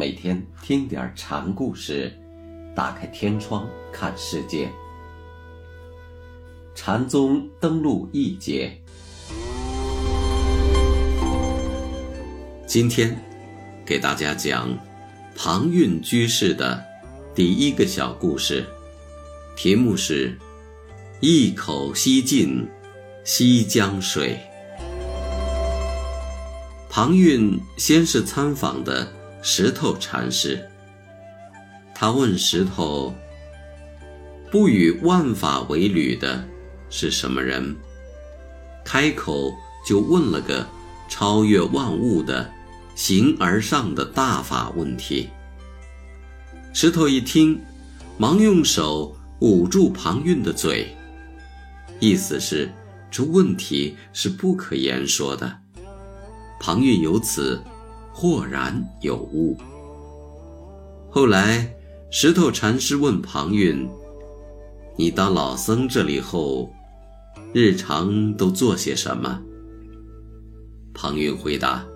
每天听点禅故事，打开天窗看世界。禅宗登陆一节，今天给大家讲庞蕴居士的第一个小故事，题目是“一口吸尽西江水”。庞蕴先是参访的。石头禅师，他问石头：“不与万法为侣的是什么人？”开口就问了个超越万物的形而上的大法问题。石头一听，忙用手捂住庞蕴的嘴，意思是这问题是不可言说的。庞蕴由此。豁然有悟。后来，石头禅师问庞蕴：“你当老僧这里后，日常都做些什么？”庞蕴回答：“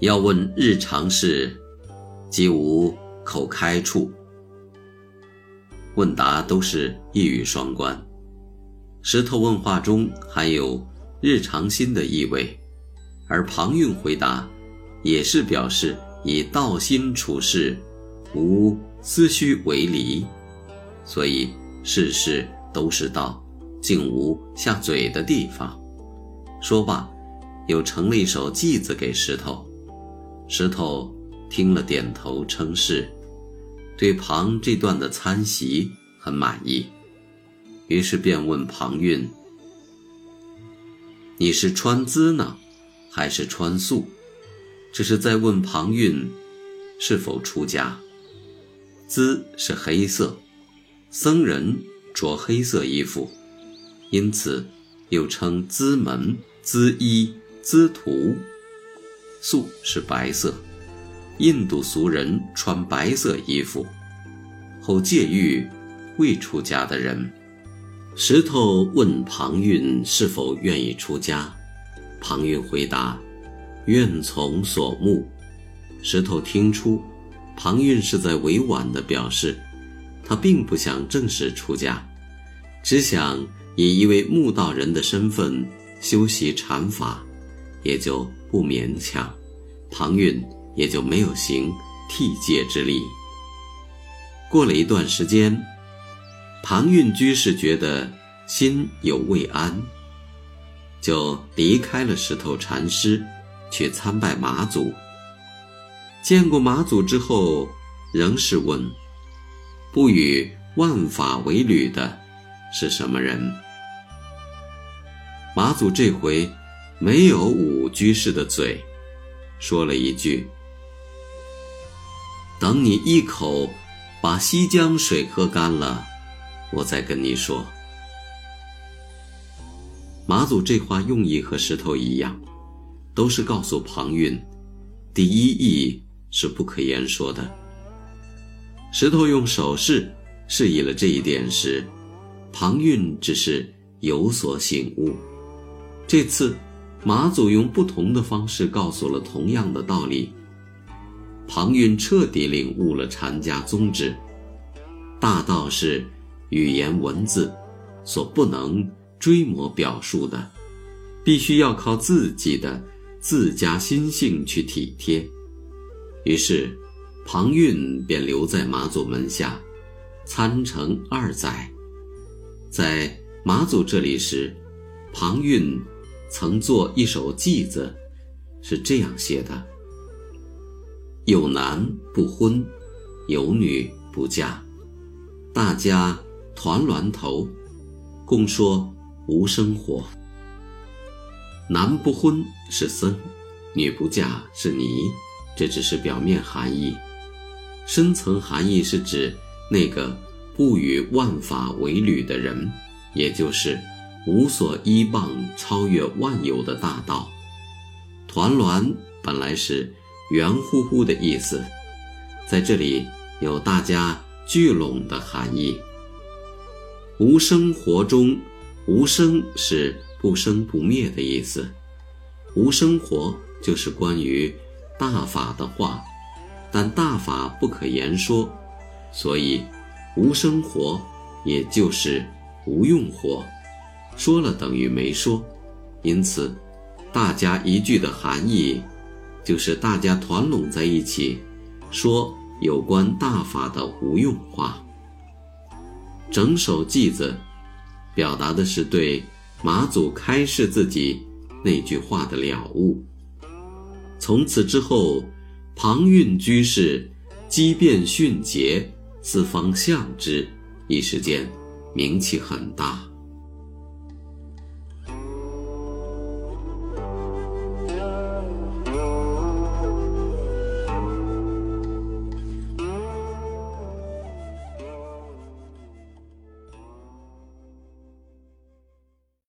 要问日常事，即无口开处。”问答都是一语双关。石头问话中含有日常心的意味，而庞蕴回答。也是表示以道心处事，无思绪为离，所以事事都是道，竟无下嘴的地方。说罢，又呈了一首偈子给石头。石头听了，点头称是，对庞这段的参习很满意，于是便问庞蕴：“你是穿资呢，还是穿素？”这是在问庞蕴是否出家。姿是黑色，僧人着黑色衣服，因此又称姿门、姿衣、姿徒。素是白色，印度俗人穿白色衣服。后戒欲未出家的人，石头问庞蕴是否愿意出家，庞蕴回答。愿从所慕，石头听出，庞蕴是在委婉地表示，他并不想正式出家，只想以一位悟道人的身份修习禅法，也就不勉强，庞蕴也就没有行替戒之力。过了一段时间，庞蕴居士觉得心有未安，就离开了石头禅师。去参拜马祖。见过马祖之后，仍是问：“不与万法为侣的是什么人？”马祖这回没有捂居士的嘴，说了一句：“等你一口把西江水喝干了，我再跟你说。”马祖这话用意和石头一样。都是告诉庞蕴，第一义是不可言说的。石头用手势示意了这一点时，庞蕴只是有所醒悟。这次，马祖用不同的方式告诉了同样的道理，庞蕴彻底领悟了禅家宗旨：大道是语言文字所不能追摹表述的，必须要靠自己的。自家心性去体贴，于是，庞蕴便留在马祖门下，参成二载。在马祖这里时，庞蕴曾作一首偈子，是这样写的：“有男不婚，有女不嫁，大家团栾头，共说无生活。”男不婚是僧，女不嫁是尼，这只是表面含义，深层含义是指那个不与万法为侣的人，也就是无所依傍、超越万有的大道。团栾本来是圆乎乎的意思，在这里有大家聚拢的含义。无生活中，无生是。不生不灭的意思，无生活就是关于大法的话，但大法不可言说，所以无生活也就是无用活，说了等于没说。因此，大家一句的含义，就是大家团拢在一起，说有关大法的无用话。整首偈子，表达的是对马祖开示自己那句话的了悟。从此之后，庞蕴居士机变迅捷，四方向之，一时间名气很大。